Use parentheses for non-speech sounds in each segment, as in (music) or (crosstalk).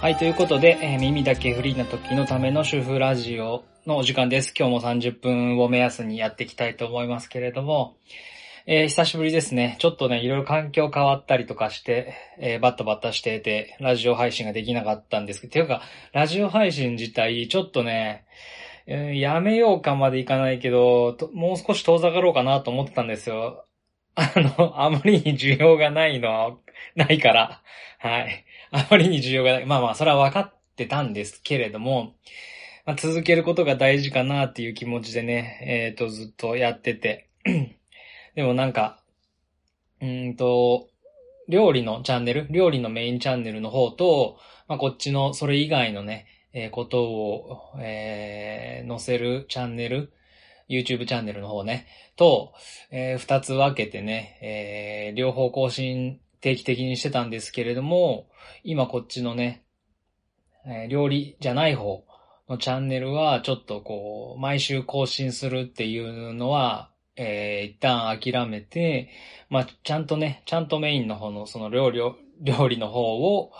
はい、ということで、えー耳だけフリーな時のための主婦ラジオのお時間です。今日も30分を目安にやっていきたいと思いますけれども、えー久しぶりですね。ちょっとね、いろいろ環境変わったりとかして、えーバッタバッタしてて、ラジオ配信ができなかったんですけど、ていうか、ラジオ配信自体、ちょっとね、やめようかまでいかないけど、もう少し遠ざかろうかなと思ってたんですよ。あの、あまりに需要がないのは、ないから。はい。(laughs) あまりに需要がない。まあまあ、それは分かってたんですけれども、まあ、続けることが大事かなっていう気持ちでね、えっ、と、ずっとやってて。(clears throat) でもなんか、うんと、料理のチャンネル、料理のメインチャンネルの方と、まあ、こっちのそれ以外のね、えーことを、えー載せるチャンネル、YouTube チャンネルの方ね、と、えー二つ分けてね、えー両方更新定期的にしてたんですけれども、今こっちのね、えー料理じゃない方のチャンネルは、ちょっとこう、毎週更新するっていうのは、えー一旦諦めて、まあ、ちゃんとね、ちゃんとメインの方のその料理を、料理の方を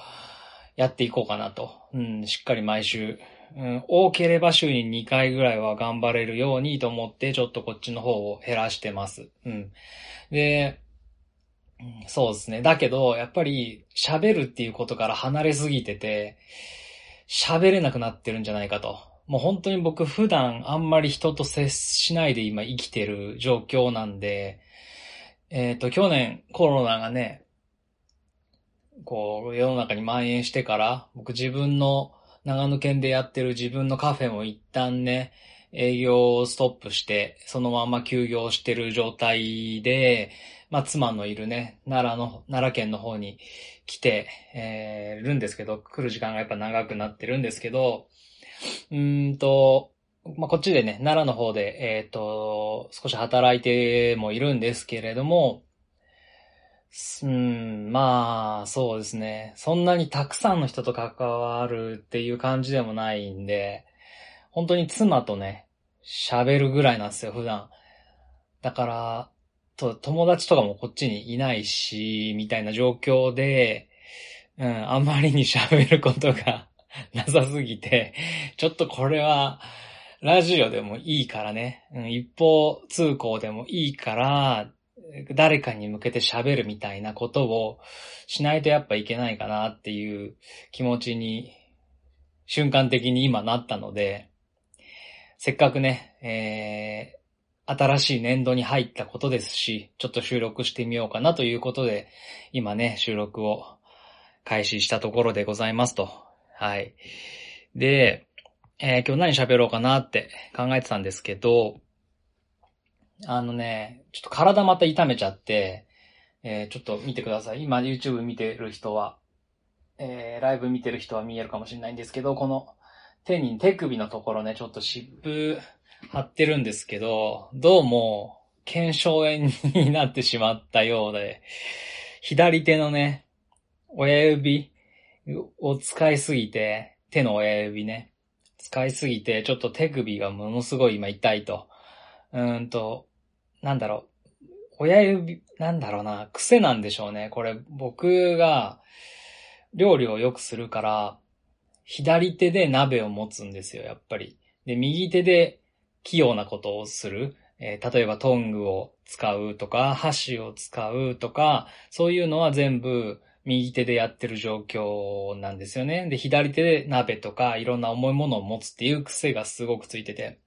やっていこうかなと。うん、しっかり毎週、うん、多ければ週に2回ぐらいは頑張れるようにと思って、ちょっとこっちの方を減らしてます。うん。で、そうですね。だけど、やっぱり喋るっていうことから離れすぎてて、喋れなくなってるんじゃないかと。もう本当に僕普段あんまり人と接しないで今生きてる状況なんで、えっ、と、去年コロナがね、こう、世の中に蔓延してから、僕自分の長野県でやってる自分のカフェも一旦ね、営業をストップして、そのまま休業してる状態で、まあ、妻のいるね、奈良の、奈良県の方に来て、えーるんですけど、来る時間がやっぱ長くなってるんですけど、うんと、まあ、こっちでね、奈良の方で、えっ、と、少し働いてもいるんですけれども、うん、まあ、そうですね。そんなにたくさんの人と関わるっていう感じでもないんで、本当に妻とね、喋るぐらいなんですよ、普段。だから、と、友達とかもこっちにいないし、みたいな状況で、うん、あんまりに喋ることが (laughs) なさすぎて、ちょっとこれは、ラジオでもいいからね、うん、一方通行でもいいから、誰かに向けて喋るみたいなことをしないとやっぱいけないかなっていう気持ちに瞬間的に今なったので、せっかくね、えー新しい年度に入ったことですし、ちょっと収録してみようかなということで、今ね、収録を開始したところでございますと。はい。で、えー今日何喋ろうかなって考えてたんですけど、あのね、ちょっと体また痛めちゃって、えーちょっと見てください。今 YouTube 見てる人は、えーライブ見てる人は見えるかもしれないんですけど、この手に、手首のところね、ちょっと湿布貼ってるんですけど、どうも、腱鞘炎になってしまったようで、左手のね、親指を使いすぎて、手の親指ね、使いすぎて、ちょっと手首がものすごい今痛いと。うーんと、なんだろう。親指、なんだろうな、癖なんでしょうね。これ僕が料理をよくするから、左手で鍋を持つんですよ、やっぱり。で、右手で器用なことをする。えー例えばトングを使うとか、箸を使うとか、そういうのは全部右手でやってる状況なんですよね。で、左手で鍋とかいろんな重いものを持つっていう癖がすごくついてて。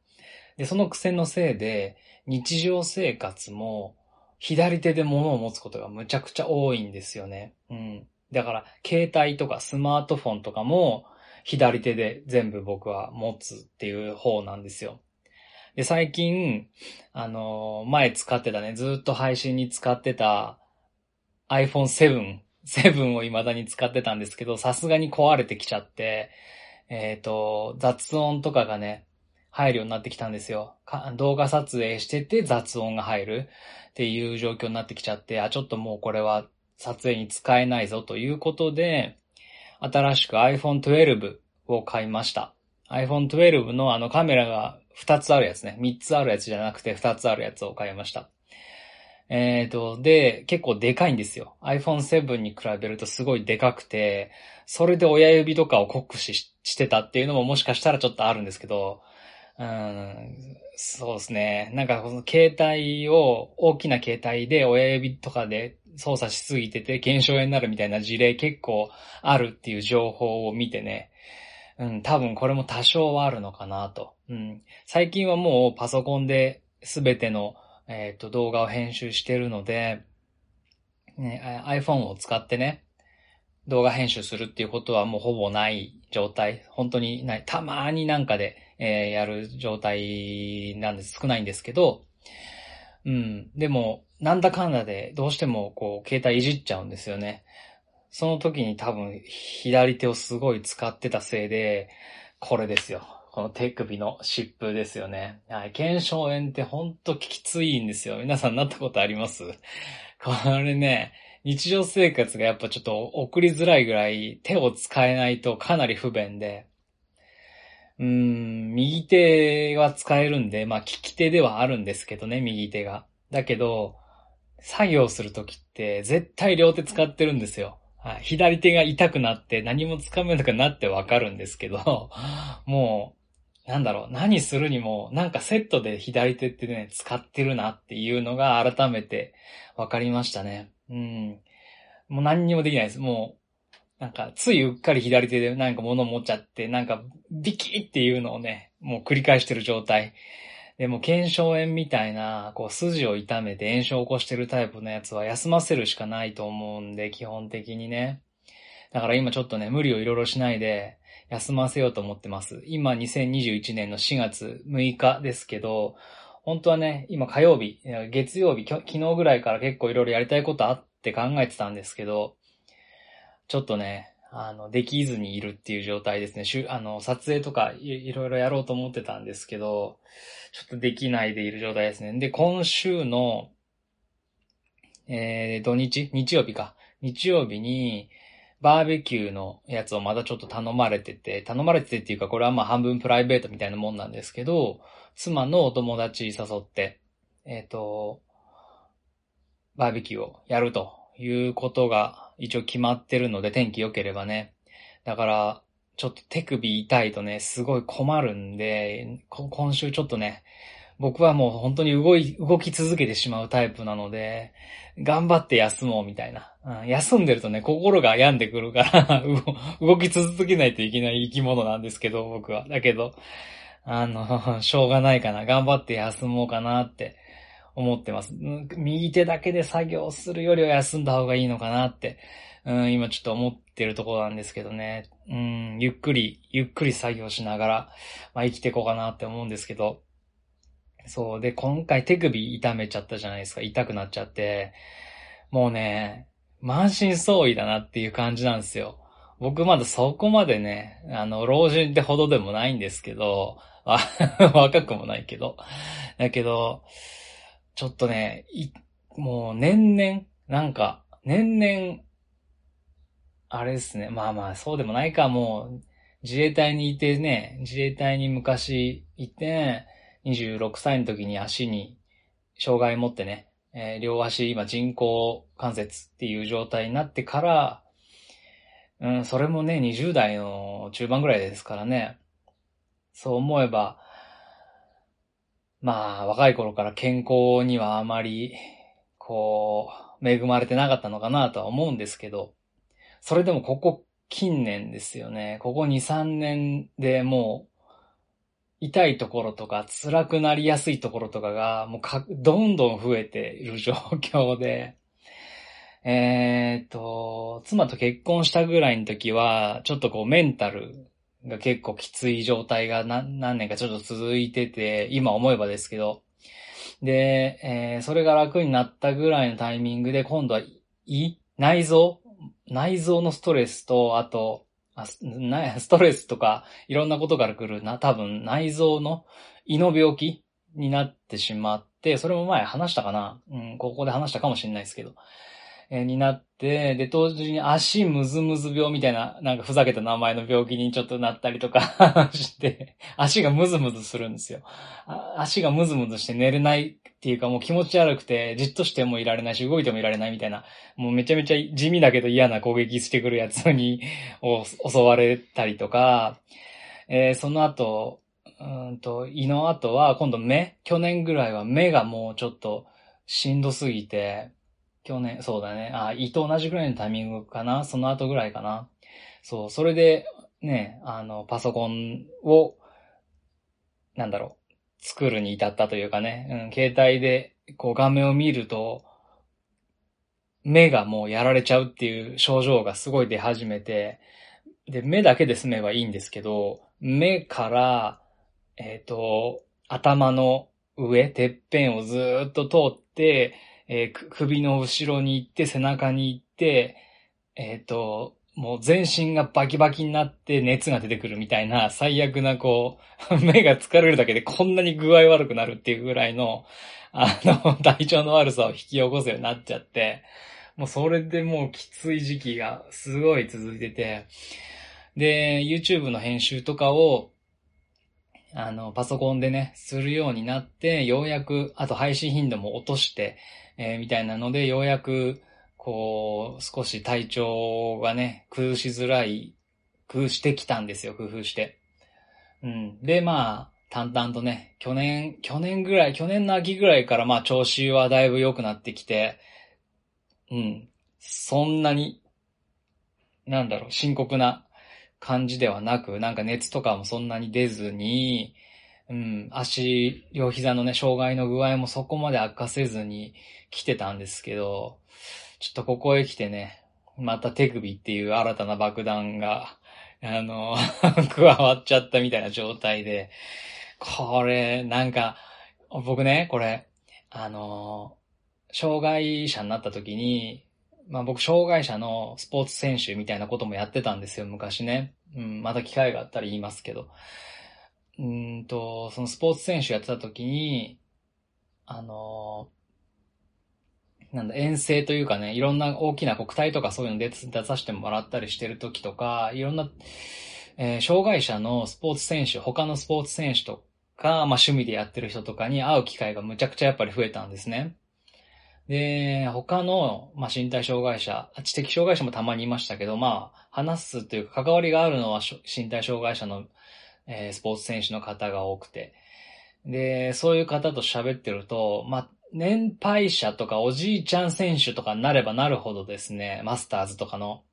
で、その癖のせいで、日常生活も左手で物を持つことがむちゃくちゃ多いんですよね。うん。だから、携帯とかスマートフォンとかも左手で全部僕は持つっていう方なんですよ。で、最近、あのー前使ってたね、ずっと配信に使ってた iPhone 7、(laughs) 7を未だに使ってたんですけど、さすがに壊れてきちゃって、えっ、と、雑音とかがね、入るようになってきたんですよ。動画撮影してて雑音が入るっていう状況になってきちゃって、あ、ちょっともうこれは撮影に使えないぞということで、新しく iPhone 12を買いました。iPhone 12のあのカメラが2つあるやつね。3つあるやつじゃなくて2つあるやつを買いました。えっ、と、で、結構でかいんですよ。iPhone7 に比べるとすごいでかくて、それで親指とかを酷使してたっていうのももしかしたらちょっとあるんですけど、うん、そうですね。なんかこの携帯を、大きな携帯で親指とかで操作しすぎてて減少炎になるみたいな事例結構あるっていう情報を見てね、うん、多分これも多少はあるのかなと。うん、最近はもうパソコンで全てのえっ、ー、と、動画を編集してるので、ね、iPhone を使ってね、動画編集するっていうことはもうほぼない状態。本当にない。たまーになんかで、えー、やる状態なんです。少ないんですけど、うん。でも、なんだかんだでどうしてもこう、携帯いじっちゃうんですよね。その時に多分、左手をすごい使ってたせいで、これですよ。この手首の湿布ですよね。はい。腱鞘炎ってほんときついんですよ。皆さんなったことあります？(laughs) これね、日常生活がやっぱちょっと送りづらいぐらい手を使えないとかなり不便で、うーん、右手は使えるんで、まあ利き手ではあるんですけどね、右手が。だけど、作業するときって絶対両手使ってるんですよ。はい、左手が痛くなって何も掴めなくなってわかるんですけど、もうなんだろう、何するにも、なんかセットで左手ってね、使ってるなっていうのが改めて分かりましたね。うん。もう何にもできないです。もう、なんか、ついうっかり左手でなんか物持っちゃって、なんか、ビキっていうのをね、もう繰り返してる状態。でも、腱鞘炎みたいな、こう、筋を痛めて炎症を起こしてるタイプのやつは休ませるしかないと思うんで、基本的にね。だから今ちょっとね、無理をいろいろしないで、休ませようと思ってます。今2021年の4月6日ですけど、本当はね、今火曜日、月曜日、昨日ぐらいから結構いろいろやりたいことあって考えてたんですけど、ちょっとね、あの、できずにいるっていう状態ですね。しゅあの、撮影とかいろいろやろうと思ってたんですけど、ちょっとできないでいる状態ですね。で、今週の、えー、土日？日曜日か。日曜日に、バーベキューのやつをまだちょっと頼まれてて、頼まれててっていうか、これはまあ半分プライベートみたいなもんなんですけど、妻のお友達誘って、えっ、ー、と、バーベキューをやるということが一応決まってるので、天気良ければね。だから、ちょっと手首痛いとね、すごい困るんで、今週ちょっとね、僕はもう本当に動い、動き続けてしまうタイプなので、頑張って休もうみたいな。うん、休んでるとね、心が病んでくるから (laughs) 動き続けないといけない生き物なんですけど、僕は。だけど、あの、(laughs) しょうがないかな。頑張って休もうかなって思ってます。右手だけで作業するよりは休んだ方がいいのかなって、うん、今ちょっと思ってるところなんですけどね。うん、ゆっくり、ゆっくり作業しながら、まあ、生きていこうかなって思うんですけど、そう。で、今回手首痛めちゃったじゃないですか。痛くなっちゃって。もうね、満身創痍だなっていう感じなんですよ。僕まだそこまでね、あの、老人ってほどでもないんですけど、(laughs) 若くもないけど。だけど、ちょっとね、もう年々、なんか、年々、あれですね。まあまあ、そうでもないか、もう、自衛隊にいてね、自衛隊に昔いて、26歳の時に足に障害持ってね、えー、両足今人工関節っていう状態になってから、うん、それもね、20代の中盤ぐらいですからね。そう思えば、まあ、若い頃から健康にはあまり、こう、恵まれてなかったのかなとは思うんですけど、それでもここ近年ですよね。ここ2、3年でもう、痛いところとか辛くなりやすいところとかがもうか、どんどん増えている状況で、えっ、と、妻と結婚したぐらいの時は、ちょっとこうメンタルが結構きつい状態が何何年かちょっと続いてて、今思えばですけど、で、えー、それが楽になったぐらいのタイミングで、今度は、胃内臓内臓のストレスと、あと、(laughs) ストレスとかいろんなことから来るな、多分内臓の胃の病気になってしまって、それも前話したかなうん、ここで話したかもしれないですけど。えになって、で、同時に足ムズムズ病みたいな、なんかふざけた名前の病気にちょっとなったりとか (laughs) して、足がムズムズするんですよ。足がムズムズして寝れないっていうかもう気持ち悪くて、じっとしてもいられないし、動いてもいられないみたいな、もうめちゃめちゃ地味だけど嫌な攻撃してくるやつに (laughs) 襲われたりとか、えーその後、うんと、胃の後は今度目？去年ぐらいは目がもうちょっとしんどすぎて、去年、そうだね。あ、胃と同じぐらいのタイミングかな。その後ぐらいかな。そう、それで、ね、あの、パソコンを、なんだろう、作るに至ったというかね、うん、携帯で、こう画面を見ると、目がもうやられちゃうっていう症状がすごい出始めて、で、目だけで済めばいいんですけど、目から、えっ、と、頭の上、てっぺんをずっと通って、えー首の後ろに行って、背中に行って、えっ、と、もう全身がバキバキになって熱が出てくるみたいな最悪なこう、(laughs) 目が疲れるだけでこんなに具合悪くなるっていうぐらいの、あの、(laughs) 体調の悪さを引き起こすようになっちゃって、もうそれでもうきつい時期がすごい続いてて、で、YouTube の編集とかを、あの、パソコンでね、するようになって、ようやく、あと配信頻度も落として、えーみたいなので、ようやく、こう、少し体調がね、崩しづらい、工夫してきたんですよ、工夫して。うん。で、まあ、淡々とね、去年、去年ぐらい、去年の秋ぐらいからまあ調子はだいぶ良くなってきて、うん。そんなに、なんだろう、深刻な感じではなく、なんか熱とかもそんなに出ずに、うん、足、両膝のね、障害の具合もそこまで悪化せずに来てたんですけど、ちょっとここへ来てね、また手首っていう新たな爆弾が、あの、(laughs) 加わっちゃったみたいな状態で、これ、なんか、僕ね、これ、あの、障害者になった時に、まあ僕、障害者のスポーツ選手みたいなこともやってたんですよ、昔ね。うん、また機会があったら言いますけど。うんと、そのスポーツ選手やってた時に、あの、なんだ、遠征というかね、いろんな大きな国体とかそういうので出させてもらったりしてる時とか、いろんな、えー障害者のスポーツ選手、他のスポーツ選手とか、まあ趣味でやってる人とかに会う機会がむちゃくちゃやっぱり増えたんですね。で、他の、まあ、身体障害者、知的障害者もたまにいましたけど、まあ、話すというか関わりがあるのは身体障害者の、えースポーツ選手の方が多くて。で、そういう方と喋ってると、まあ、年配者とかおじいちゃん選手とかになればなるほどですね、マスターズとかの、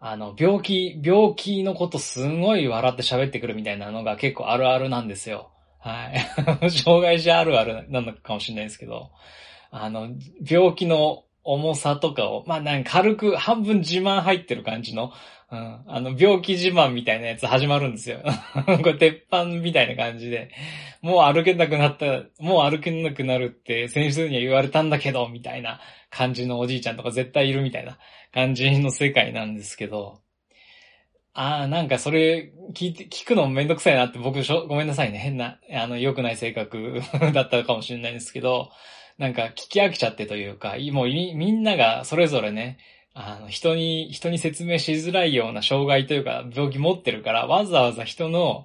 あの、病気、病気のことすごい笑って喋ってくるみたいなのが結構あるあるなんですよ。はい。(laughs) 障害者あるあるなのかもしれないですけど、あの、病気の重さとかを、まあ、なんか軽く半分自慢入ってる感じの、うん、あの、病気自慢みたいなやつ始まるんですよ。(laughs) これ鉄板みたいな感じで、もう歩けなくなった、もう歩けなくなるって先生には言われたんだけど、みたいな感じのおじいちゃんとか絶対いるみたいな感じの世界なんですけど、ああ、なんかそれ聞いて、聞くのめんどくさいなって僕しょ、ごめんなさいね。変な、あの、良くない性格 (laughs) だったかもしれないんですけど、なんか聞き飽きちゃってというか、もうみみんながそれぞれね、あの、人に、人に説明しづらいような障害というか、病気持ってるから、わざわざ人の、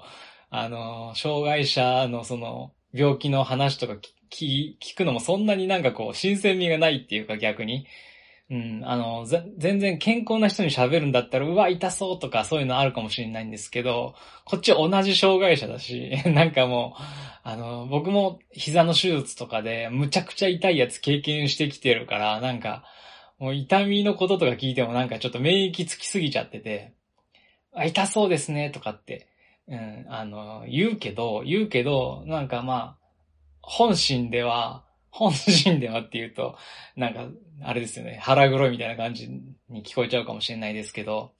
あの、障害者のその、病気の話とか聞くのもそんなになんかこう、新鮮味がないっていうか逆に。うん、あの、全然健康な人に喋るんだったら、うわ、痛そうとかそういうのあるかもしれないんですけど、こっち同じ障害者だし、(laughs) なんかもう、あの、僕も膝の手術とかで、むちゃくちゃ痛いやつ経験してきてるから、なんか、もう痛みのこととか聞いてもなんかちょっと免疫つきすぎちゃってて、あ、痛そうですね、とかって、うん、あの、言うけど、言うけど、なんかまあ、本心では、本心ではって言うと、なんか、あれですよね、腹黒いみたいな感じに聞こえちゃうかもしれないですけど、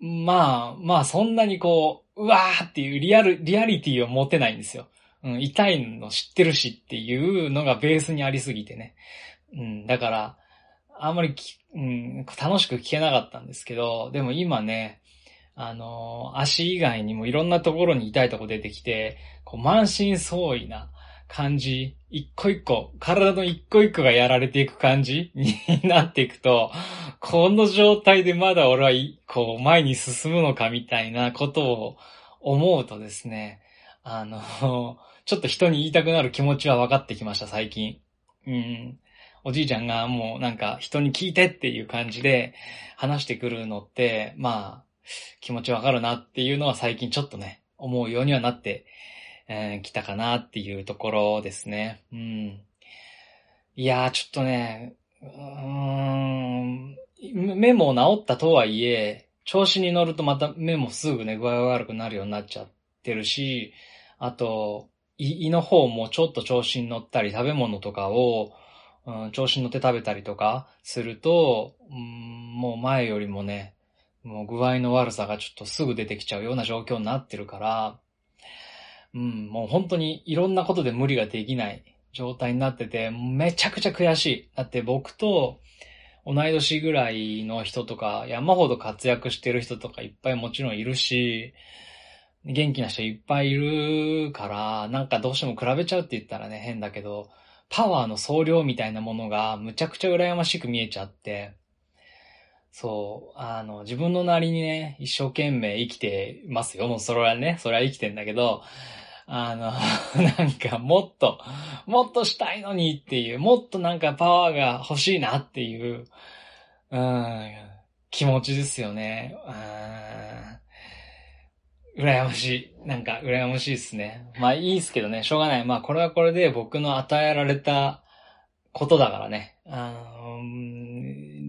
まあ、まあそんなにこう、うわーっていうリアル、リアリティを持てないんですよ。うん、痛いの知ってるしっていうのがベースにありすぎてね。うん、だから、あんまり、うん、楽しく聞けなかったんですけど、でも今ね、あのー足以外にもいろんなところに痛いとこ出てきて、こう満身創痍な感じ、一個一個、体の一個一個がやられていく感じになっていくと、この状態でまだ俺は、こう、前に進むのかみたいなことを思うとですね、あの、ちょっと人に言いたくなる気持ちは分かってきました、最近。うん。おじいちゃんがもうなんか人に聞いてっていう感じで話してくるのって、まあ、気持ちわかるなっていうのは最近ちょっとね、思うようにはなってえー、来たかなっていうところですね。うん。いやー、ちょっとね、うーん、目も治ったとはいえ、調子に乗るとまた目もすぐね、具合が悪くなるようになっちゃってるし、あと、胃の方もちょっと調子に乗ったり、食べ物とかを、うん、調子に乗って食べたりとかすると、うん、もう前よりもね、もう具合の悪さがちょっとすぐ出てきちゃうような状況になってるから、うん、もう本当にいろんなことで無理ができない状態になってて、めちゃくちゃ悔しい。だって僕と同い年ぐらいの人とか、山ほど活躍してる人とかいっぱいもちろんいるし、元気な人いっぱいいるから、なんかどうしても比べちゃうって言ったらね、変だけど、パワーの総量みたいなものがむちゃくちゃ羨ましく見えちゃって、そう、あの、自分のなりにね、一生懸命生きてますよ。もうそれはね、それは生きてんだけど、あの、(laughs) なんかもっと、もっとしたいのにっていう、もっとなんかパワーが欲しいなっていう、うん、気持ちですよね。うん、羨ましい。なんか羨ましいですね。まあいいですけどね、しょうがない。まあこれはこれで僕の与えられたことだからね。あの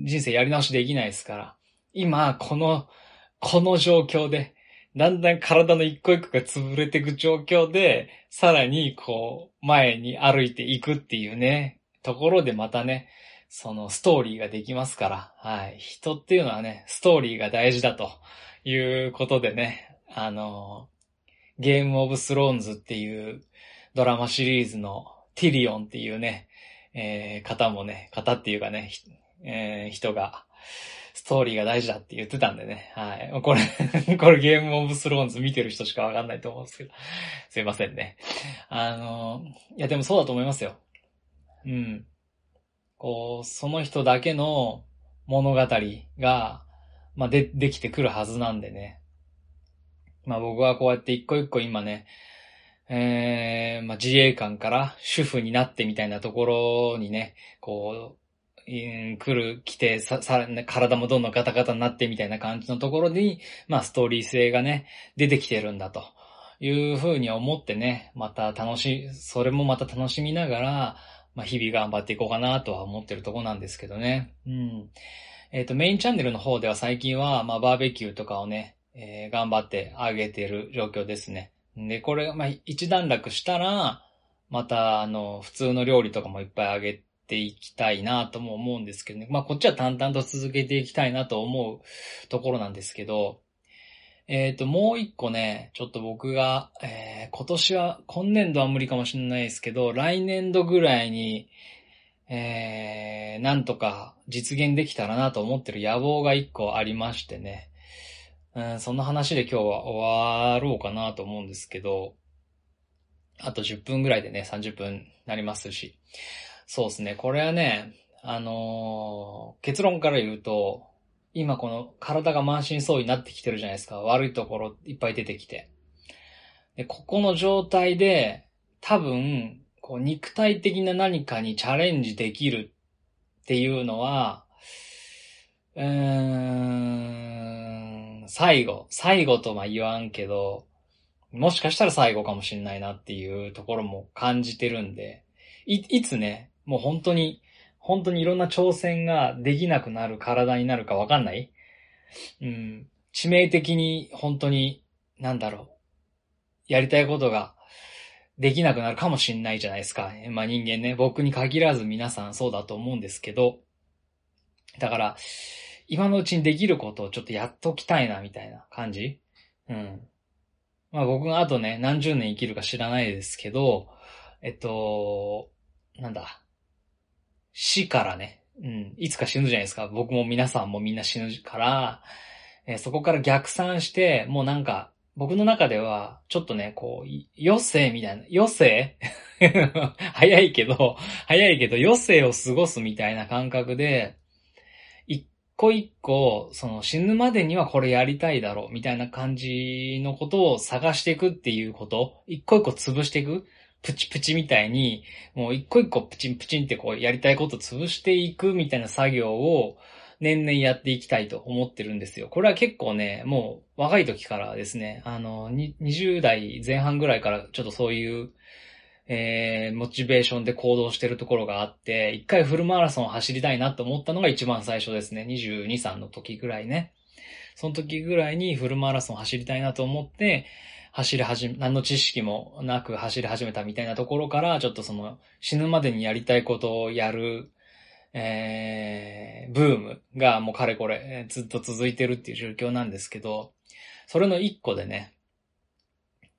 人生やり直しできないですから。今、この、この状況で、だんだん体の一個一個が潰れていく状況で、さらにこう、前に歩いていくっていうね、ところでまたね、そのストーリーができますから、はい。人っていうのはね、ストーリーが大事だということでね、あの、ゲームオブスローンズっていうドラマシリーズのティリオンっていうね、えー、方もね、方っていうかね、えー、人が、ストーリーが大事だって言ってたんでね。はい。これ (laughs) これゲームオブスローンズ見てる人しかわかんないと思うんですけど。すいませんね。あの、いやでもそうだと思いますよ。うん。こう、その人だけの物語が、まあ、で、できてくるはずなんでね。まあ僕はこうやって一個一個今ね、えー、まあ自衛官から主婦になってみたいなところにね、こう、来る、来て、さ、さ、体もどんどんガタガタになってみたいな感じのところに、まあストーリー性がね、出てきてるんだというふうに思ってね、また楽し、それもまた楽しみながら、まあ日々頑張っていこうかなとは思ってるとこなんですけどね。うん。えっ、ー、と、メインチャンネルの方では最近は、まあバーベキューとかをね、えー、頑張ってあげてる状況ですね。で、これ、まあ一段落したら、また、あの、普通の料理とかもいっぱいあげて、ていきたいなとも思うんですけどね。まあこっちは淡々と続けていきたいなと思うところなんですけど、えっ、ー、と、もう一個ね、ちょっと僕が、えー、今年は、今年度は無理かもしれないですけど、来年度ぐらいに、えー、なんとか実現できたらなと思ってる野望が一個ありましてね。うん、そんな話で今日は終わろうかなと思うんですけど、あと10分ぐらいでね、30分なりますし。そうですね。これはね、あのー、結論から言うと、今この体が満身創痍になってきてるじゃないですか。悪いところいっぱい出てきて。で、ここの状態で、多分、こう肉体的な何かにチャレンジできるっていうのは、うーん、最後、最後とは言わんけど、もしかしたら最後かもしんないなっていうところも感じてるんで、い、いつね、もう本当に、本当にいろんな挑戦ができなくなる体になるかわかんない？うん。致命的に本当に、なんだろう。やりたいことができなくなるかもしんないじゃないですか。まあ人間ね、僕に限らず皆さんそうだと思うんですけど、だから、今のうちにできることをちょっとやっときたいな、みたいな感じ？うん。まあ僕があとね、何十年生きるか知らないですけど、えっと、なんだ？死からね、うん、いつか死ぬじゃないですか。僕も皆さんもみんな死ぬから、えー、そこから逆算して、もうなんか、僕の中では、ちょっとね、こう、余生みたいな、余生 (laughs) 早いけど、早いけど余生を過ごすみたいな感覚で、一個一個、その死ぬまでにはこれやりたいだろうみたいな感じのことを探していくっていうこと、一個一個潰していく？プチプチみたいに、もう一個一個プチンプチンってこうやりたいこと潰していくみたいな作業を年々やっていきたいと思ってるんですよ。これは結構ね、もう若い時からですね、あの、20代前半ぐらいからちょっとそういう、えー、モチベーションで行動してるところがあって、一回フルマラソンを走りたいなと思ったのが一番最初ですね。22、3の時ぐらいね。その時ぐらいにフルマラソン走りたいなと思って、走り始め、何の知識もなく走り始めたみたいなところから、ちょっとその死ぬまでにやりたいことをやる、えー、ブームがもうかれこれずっと続いてるっていう状況なんですけど、それの一個でね、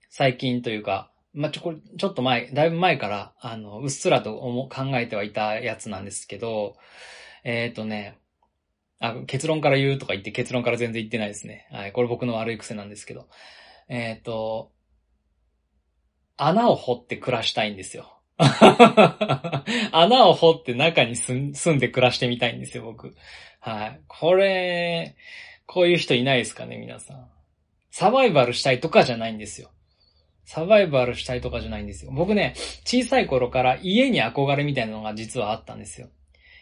最近というか、まあ、ちょ、これ、ちょっと前、だいぶ前から、あの、うっすらと考えてはいたやつなんですけど、えっ、ー、とね、あ、結論から言うとか言って結論から全然言ってないですね。はい。これ僕の悪い癖なんですけど。えっ、ー、と、穴を掘って暮らしたいんですよ。(laughs) 穴を掘って中に住んで暮らしてみたいんですよ、僕。はい。これ、こういう人いないですかね、皆さん。サバイバルしたいとかじゃないんですよ。サバイバルしたいとかじゃないんですよ。僕ね、小さい頃から家に憧れみたいなのが実はあったんですよ。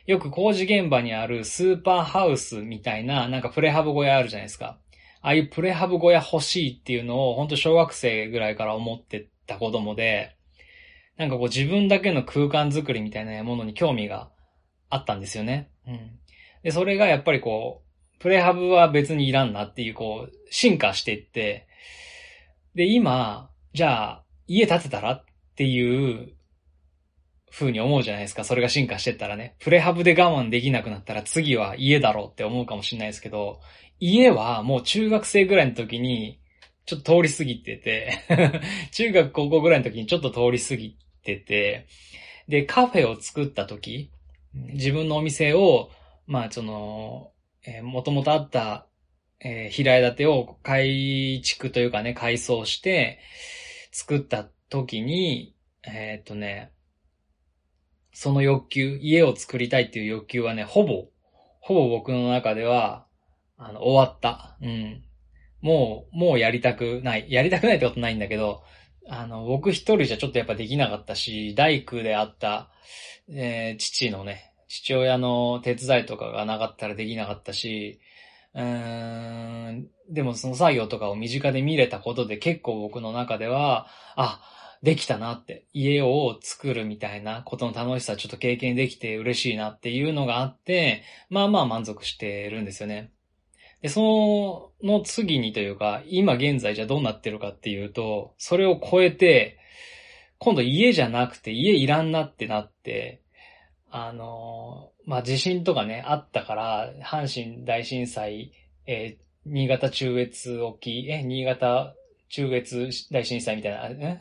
よく工事現場にあるスーパーハウスみたいな、なんかプレハブ小屋あるじゃないですか。ああいうプレハブ小屋欲しいっていうのを、本当小学生ぐらいから思ってた子供で、なんかこう自分だけの空間作りみたいなものに興味があったんですよね。うん。で、それがやっぱりこう、プレハブは別にいらんなっていう、こう、進化していって、で、今、じゃあ、家建てたらっていう風に思うじゃないですか。それが進化してったらね。プレハブで我慢できなくなったら次は家だろうって思うかもしれないですけど、家はもう中学生ぐらいの時に、ちょっと通り過ぎてて (laughs) 中学高校ぐらいの時にちょっと通り過ぎてて、で、カフェを作った時、自分のお店を、まあ、その、えー、もともとあった、えー、平屋建てを改築というかね、改装して、作った時に、えー、っとね、その欲求、家を作りたいっていう欲求はね、ほぼ、ほぼ僕の中では、あの、終わった。うん。もう、もうやりたくない。やりたくないってことないんだけど、あの、僕一人じゃちょっとやっぱできなかったし、大工であった、えー、父のね、父親の手伝いとかがなかったらできなかったし、うーん、でもその作業とかを身近で見れたことで結構僕の中では、あ、できたなって、家を作るみたいなことの楽しさちょっと経験できて嬉しいなっていうのがあって、まあまあ満足してるんですよね。で、その次にというか、今現在じゃどうなってるかっていうと、それを超えて、今度家じゃなくて家いらんなってなって、あの、まあ、地震とかね、あったから、阪神大震災、えー、新潟中越沖、え、新潟中越大震災みたいな、え？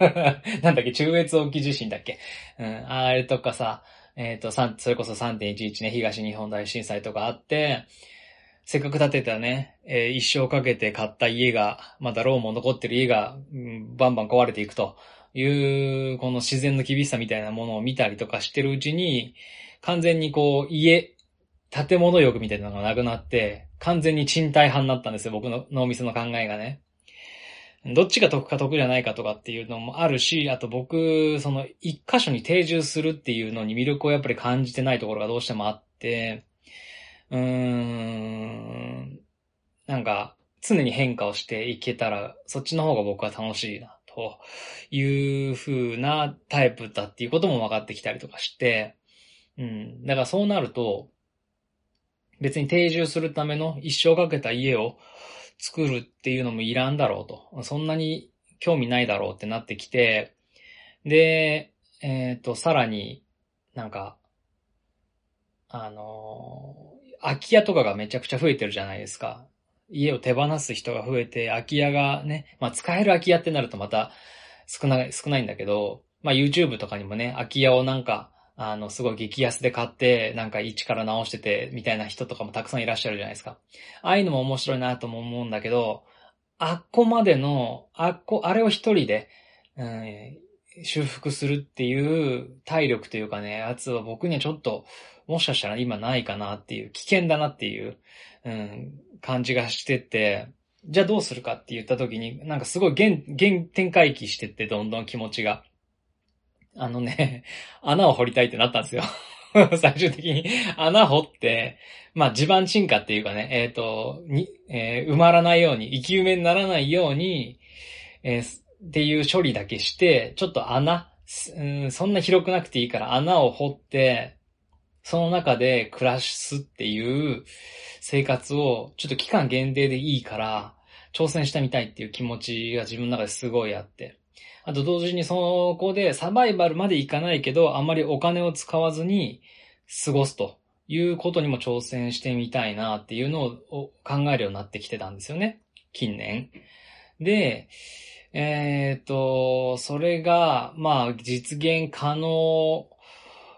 (laughs) なんだっけ、中越沖地震だっけ？うん、あれとかさ、えっ、ー、と、それこそ3.11ね、東日本大震災とかあって、せっかく建てたね、えー、一生かけて買った家が、まだローンも残ってる家が、うん、バンバン壊れていくという、この自然の厳しさみたいなものを見たりとかしてるうちに、完全にこう、家、建物欲みたいなのがなくなって、完全に賃貸派になったんですよ、僕の脳みその考えがね。どっちが得か得じゃないかとかっていうのもあるし、あと僕、その一箇所に定住するっていうのに魅力をやっぱり感じてないところがどうしてもあって、うーん、なんか、常に変化をしていけたら、そっちの方が僕は楽しいな、という風なタイプだっていうことも分かってきたりとかして、うん。だからそうなると、別に定住するための一生かけた家を作るっていうのもいらんだろうと。そんなに興味ないだろうってなってきて、で、えっ、ー、と、さらになんか、あの空き家とかがめちゃくちゃ増えてるじゃないですか。家を手放す人が増えて、空き家がね、まあ使える空き家ってなるとまた少ない、少ないんだけど、まあ YouTube とかにもね、空き家をなんか、あの、すごい激安で買って、なんか一から直してて、みたいな人とかもたくさんいらっしゃるじゃないですか。ああいうのも面白いなとも思うんだけど、あっこまでの、あっこ、あれを一人で、うん、修復するっていう体力というかね、やつは僕にはちょっと、もしかしたら今ないかなっていう、危険だなっていう、うん、感じがしてて、じゃあどうするかって言った時に、なんかすごい原、原展開期してって、どんどん気持ちが。あのね、穴を掘りたいってなったんですよ。(laughs) 最終的に穴掘って、まあ地盤沈下っていうかね、えっ、ー、と、に、えー、埋まらないように、生き埋めにならないように、えー、っていう処理だけして、ちょっと穴、うん、そんな広くなくていいから穴を掘って、その中で暮らすっていう生活を、ちょっと期間限定でいいから、挑戦してみたいっていう気持ちが自分の中ですごいあって。あと同時にそこでサバイバルまでいかないけど、あまりお金を使わずに過ごすということにも挑戦してみたいなっていうのを考えるようになってきてたんですよね。近年。で、えっ、と、それが、まあ、実現可能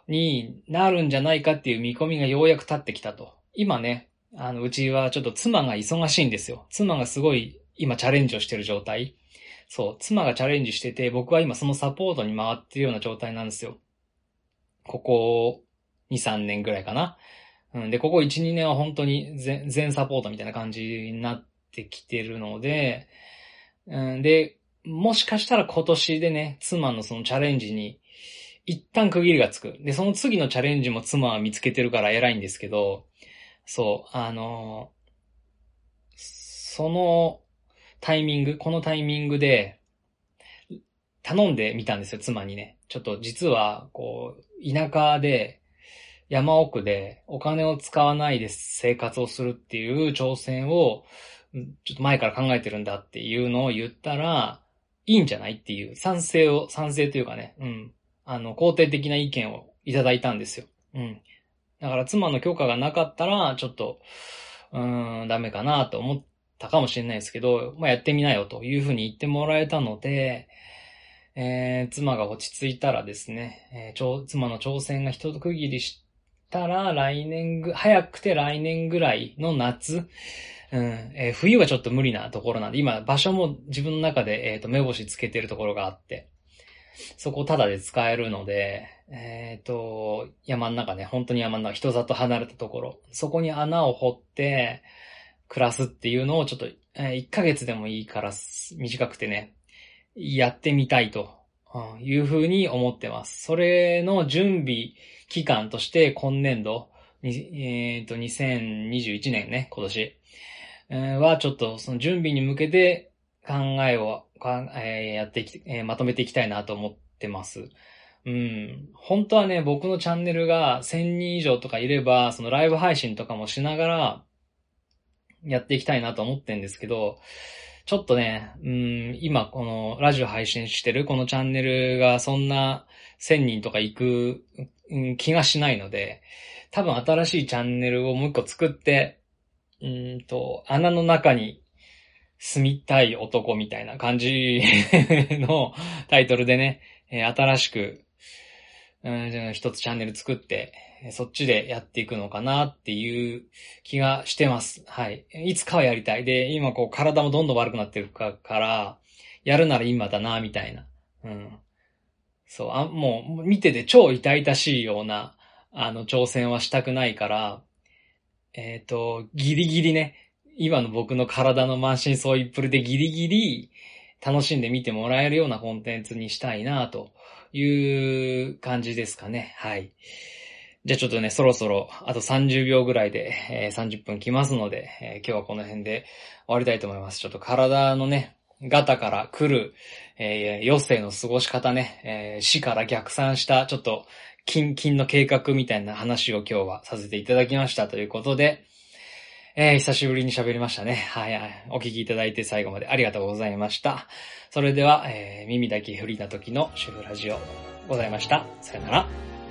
になるんじゃないかっていう見込みがようやく立ってきたと。今ね、あの、うちはちょっと妻が忙しいんですよ。妻がすごい今チャレンジをしてる状態。そう、妻がチャレンジしてて、僕は今そのサポートに回ってるような状態なんですよ。ここ2、3年ぐらいかな。うん、で、ここ1、2年は本当に全全サポートみたいな感じになってきてるので、うん、で、もしかしたら今年でね、妻のそのチャレンジに一旦区切りがつく。で、その次のチャレンジも妻は見つけてるから偉いんですけど、そう、あのそのタイミング、このタイミングで、頼んでみたんですよ、妻にね。ちょっと実は、こう、田舎で、山奥でお金を使わないで生活をするっていう挑戦を、ちょっと前から考えてるんだっていうのを言ったら、いいんじゃないっていう賛成を、賛成というかね、うん。あの、肯定的な意見をいただいたんですよ。うん。だから妻の許可がなかったら、ちょっと、うーん、ダメかなと思ったかもしれないですけど、まあ、やってみなよというふうに言ってもらえたので、えー、妻が落ち着いたらですね、えー、妻の挑戦が一区切りしたら、来年ぐ、早くて来年ぐらいの夏、うん、えー、冬はちょっと無理なところなんで、今場所も自分の中で、えっ、ー、と、目星つけてるところがあって、そこタダで使えるので、えっ、ー、と、山の中ね、本当に山の中、人里離れたところ、そこに穴を掘って、暮らすっていうのをちょっと、えー、1ヶ月でもいいから短くてね、やってみたいというふうに思ってます。それの準備期間として今年度、えっ、ー、と、2021年ね、今年、はちょっとその準備に向けて考えを、え、やっていき、え、まとめていきたいなと思ってます。うん。本当はね、僕のチャンネルが1000人以上とかいれば、そのライブ配信とかもしながら、やっていきたいなと思ってんですけど、ちょっとね、うん、今このラジオ配信してるこのチャンネルがそんな1000人とか行く、気がしないので、多分新しいチャンネルをもう一個作って、うんと、穴の中に住みたい男みたいな感じ (laughs) のタイトルでね、え新しく、うん、一つチャンネル作って、そっちでやっていくのかなっていう気がしてます。はい。いつかはやりたい。で、今こう体もどんどん悪くなってるかから、やるなら今だな、みたいな。うん。そう、あ、もう見てて超痛々しいような、あの、挑戦はしたくないから、えっ、ー、と、ギリギリね、今の僕の体の満身創痍っぷりでギリギリ楽しんで見てもらえるようなコンテンツにしたいなという感じですかね。はい。じゃあちょっとね、そろそろあと30秒ぐらいで、えー、30分来ますので、えー、今日はこの辺で終わりたいと思います。ちょっと体のね、ガタから来る、えー、余生の過ごし方ね、えー、死から逆算した、ちょっと、近々の計画みたいな話を今日はさせていただきましたということで、えー、久しぶりに喋りましたね。はい、はい。お聞きいただいて最後までありがとうございました。それでは、えー、耳だけ振りな時のシェフラジオございました。さよなら。